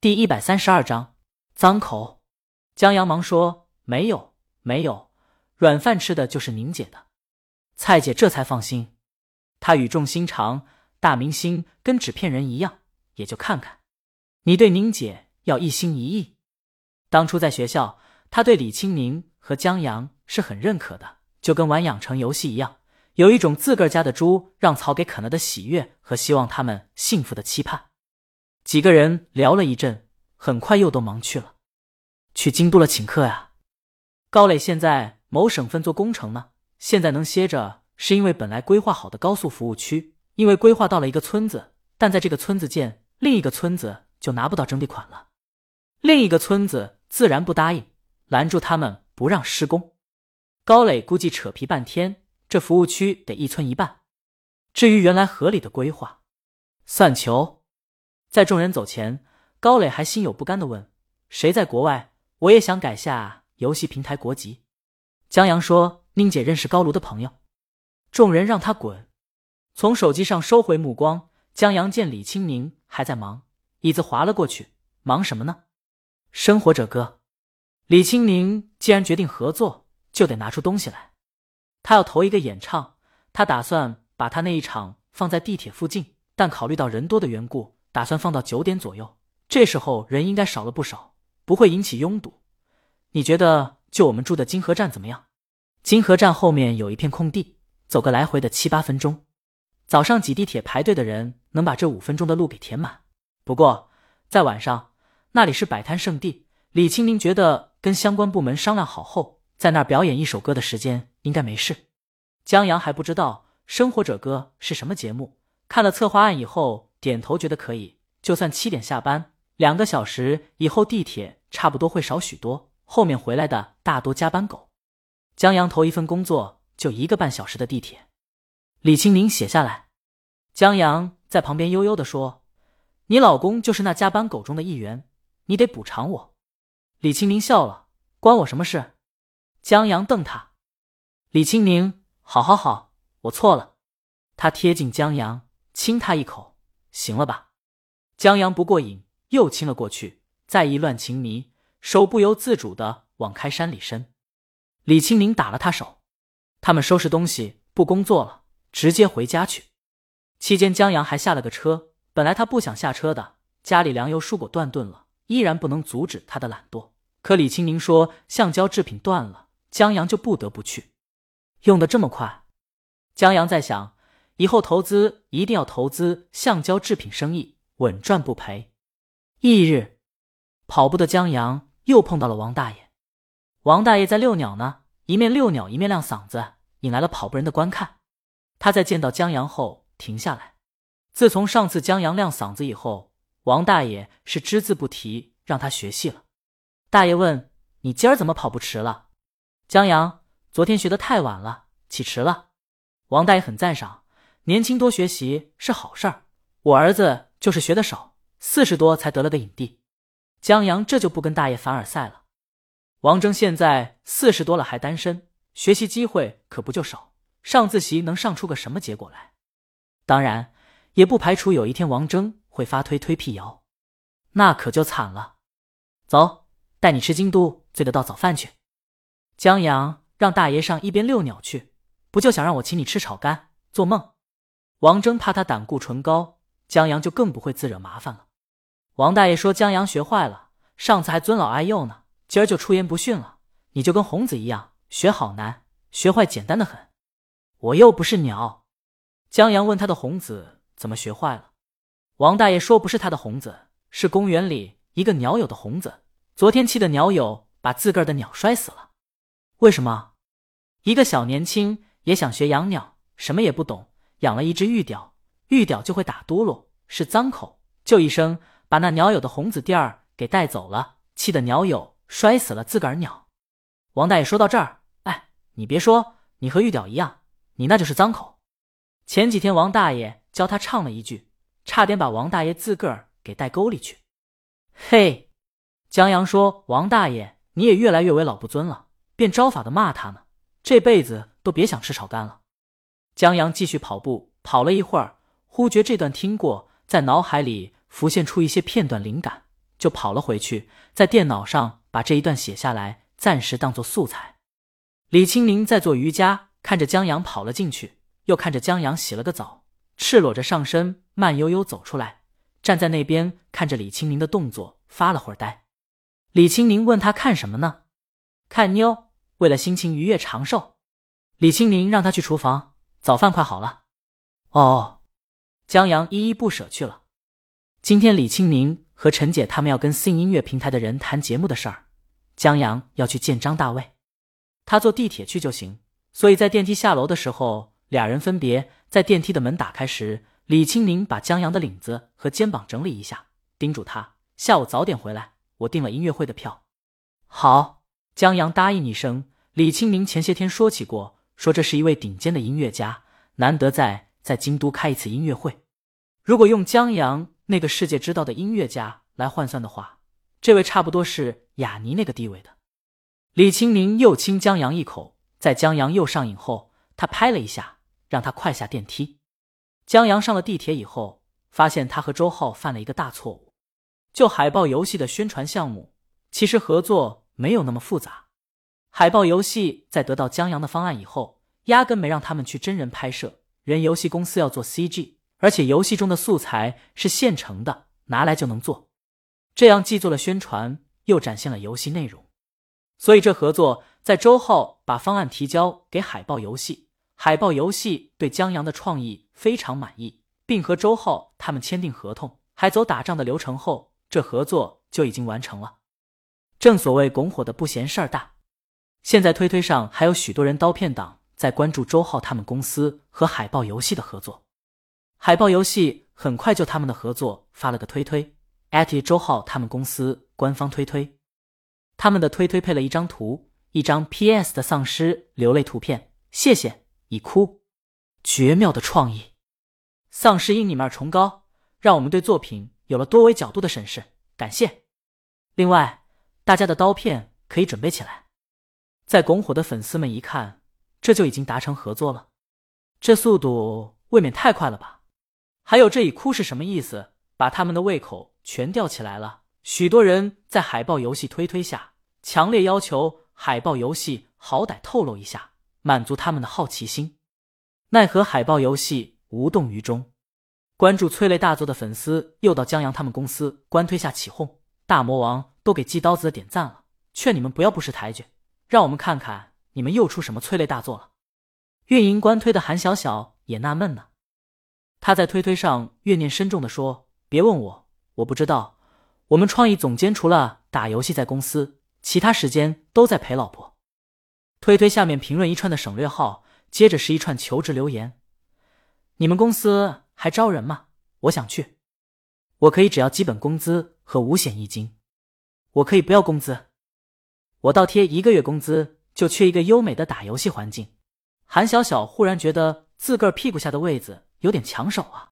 第一百三十二章脏口。江阳忙说：“没有，没有，软饭吃的就是宁姐的。”蔡姐这才放心。她语重心长：“大明星跟纸片人一样，也就看看。你对宁姐要一心一意。当初在学校，她对李青宁和江阳是很认可的，就跟玩养成游戏一样。”有一种自个儿家的猪让草给啃了的喜悦和希望他们幸福的期盼。几个人聊了一阵，很快又都忙去了。去京都了请客呀。高磊现在某省份做工程呢，现在能歇着，是因为本来规划好的高速服务区，因为规划到了一个村子，但在这个村子建另一个村子就拿不到征地款了。另一个村子自然不答应，拦住他们不让施工。高磊估计扯皮半天。这服务区得一村一半。至于原来合理的规划，算球。在众人走前，高磊还心有不甘的问：“谁在国外？我也想改下游戏平台国籍。”江阳说：“宁姐认识高卢的朋友。”众人让他滚。从手机上收回目光，江阳见李青宁还在忙，椅子滑了过去。忙什么呢？生活者哥。李青宁既然决定合作，就得拿出东西来。他要投一个演唱，他打算把他那一场放在地铁附近，但考虑到人多的缘故，打算放到九点左右。这时候人应该少了不少，不会引起拥堵。你觉得就我们住的金河站怎么样？金河站后面有一片空地，走个来回的七八分钟。早上挤地铁排队的人能把这五分钟的路给填满。不过在晚上，那里是摆摊圣地。李清明觉得跟相关部门商量好后，在那儿表演一首歌的时间。应该没事。江阳还不知道《生活者歌》是什么节目，看了策划案以后，点头觉得可以。就算七点下班，两个小时以后地铁差不多会少许多，后面回来的大多加班狗。江阳头一份工作就一个半小时的地铁。李青宁写下来。江阳在旁边悠悠的说：“你老公就是那加班狗中的一员，你得补偿我。”李青宁笑了：“关我什么事？”江阳瞪他。李青宁，好好好，我错了。他贴近江阳，亲他一口，行了吧？江阳不过瘾，又亲了过去，再一乱情迷，手不由自主的往开山里伸。李青宁打了他手，他们收拾东西，不工作了，直接回家去。期间，江阳还下了个车。本来他不想下车的，家里粮油蔬果断顿了，依然不能阻止他的懒惰。可李青宁说橡胶制品断了，江阳就不得不去。用的这么快，江阳在想，以后投资一定要投资橡胶制品生意，稳赚不赔。翌日，跑步的江阳又碰到了王大爷。王大爷在遛鸟呢，一面遛鸟一面亮嗓子，引来了跑步人的观看。他在见到江阳后停下来。自从上次江阳亮嗓子以后，王大爷是只字不提让他学戏了。大爷问：“你今儿怎么跑步迟了？”江阳。昨天学的太晚了，起迟了。王大爷很赞赏，年轻多学习是好事儿。我儿子就是学的少，四十多才得了个影帝。江阳这就不跟大爷凡尔赛了。王峥现在四十多了还单身，学习机会可不就少？上自习能上出个什么结果来？当然，也不排除有一天王峥会发推推辟谣，那可就惨了。走，带你吃京都最得道早饭去。江阳。让大爷上一边遛鸟去，不就想让我请你吃炒肝？做梦！王峥怕他胆固醇高，江阳就更不会自惹麻烦了。王大爷说江阳学坏了，上次还尊老爱幼呢，今儿就出言不逊了。你就跟红子一样，学好难，学坏简单的很。我又不是鸟。江阳问他的红子怎么学坏了，王大爷说不是他的红子，是公园里一个鸟友的红子。昨天气的鸟友把自个儿的鸟摔死了。为什么？一个小年轻也想学养鸟，什么也不懂，养了一只玉雕，玉雕就会打嘟噜，是脏口，就一声把那鸟友的红子弟儿给带走了，气得鸟友摔死了自个儿鸟。王大爷说到这儿，哎，你别说，你和玉雕一样，你那就是脏口。前几天王大爷教他唱了一句，差点把王大爷自个儿给带沟里去。嘿，江阳说：“王大爷，你也越来越为老不尊了。”便招法的骂他呢，这辈子都别想吃炒肝了。江阳继续跑步，跑了一会儿，忽觉这段听过，在脑海里浮现出一些片段灵感，就跑了回去，在电脑上把这一段写下来，暂时当做素材。李青宁在做瑜伽，看着江阳跑了进去，又看着江阳洗了个澡，赤裸着上身，慢悠悠走出来，站在那边看着李青宁的动作，发了会儿呆。李青宁问他看什么呢？看妞，为了心情愉悦长寿。李青宁让他去厨房，早饭快好了。哦，江阳依依不舍去了。今天李青宁和陈姐他们要跟 Sing 音乐平台的人谈节目的事儿，江阳要去见张大卫。他坐地铁去就行，所以在电梯下楼的时候，俩人分别在电梯的门打开时，李青宁把江阳的领子和肩膀整理一下，叮嘱他下午早点回来。我订了音乐会的票。好，江阳答应一声。李青宁前些天说起过，说这是一位顶尖的音乐家，难得在在京都开一次音乐会。如果用江阳那个世界知道的音乐家来换算的话，这位差不多是雅尼那个地位的。李青宁又亲江阳一口，在江阳又上瘾后，他拍了一下，让他快下电梯。江阳上了地铁以后，发现他和周浩犯了一个大错误。就海报游戏的宣传项目，其实合作没有那么复杂。海报游戏在得到江阳的方案以后，压根没让他们去真人拍摄，人游戏公司要做 CG，而且游戏中的素材是现成的，拿来就能做。这样既做了宣传，又展现了游戏内容。所以这合作在周浩把方案提交给海豹游戏，海豹游戏对江阳的创意非常满意，并和周浩他们签订合同，还走打仗的流程后，这合作就已经完成了。正所谓拱火的不嫌事儿大，现在推推上还有许多人刀片党在关注周浩他们公司和海豹游戏的合作。海豹游戏很快就他们的合作发了个推推，艾特周浩他们公司官方推推。他们的推推配了一张图，一张 P.S. 的丧尸流泪图片。谢谢，已哭，绝妙的创意。丧尸因你们而崇高，让我们对作品有了多维角度的审视。感谢。另外，大家的刀片可以准备起来。在拱火的粉丝们一看，这就已经达成合作了，这速度未免太快了吧？还有这一哭是什么意思？把他们的胃口全吊起来了。许多人在海报游戏推推下，强烈要求海报游戏好歹透露一下，满足他们的好奇心。奈何海报游戏无动于衷。关注催泪大作的粉丝又到江阳他们公司官推下起哄，大魔王都给寄刀子的点赞了，劝你们不要不识抬举，让我们看看你们又出什么催泪大作了。运营官推的韩小小也纳闷呢，他在推推上怨念深重的说：“别问我，我不知道。”我们创意总监除了打游戏在公司，其他时间都在陪老婆。推推下面评论一串的省略号，接着是一串求职留言。你们公司还招人吗？我想去。我可以只要基本工资和五险一金。我可以不要工资。我倒贴一个月工资，就缺一个优美的打游戏环境。韩小小忽然觉得自个儿屁股下的位子有点抢手啊。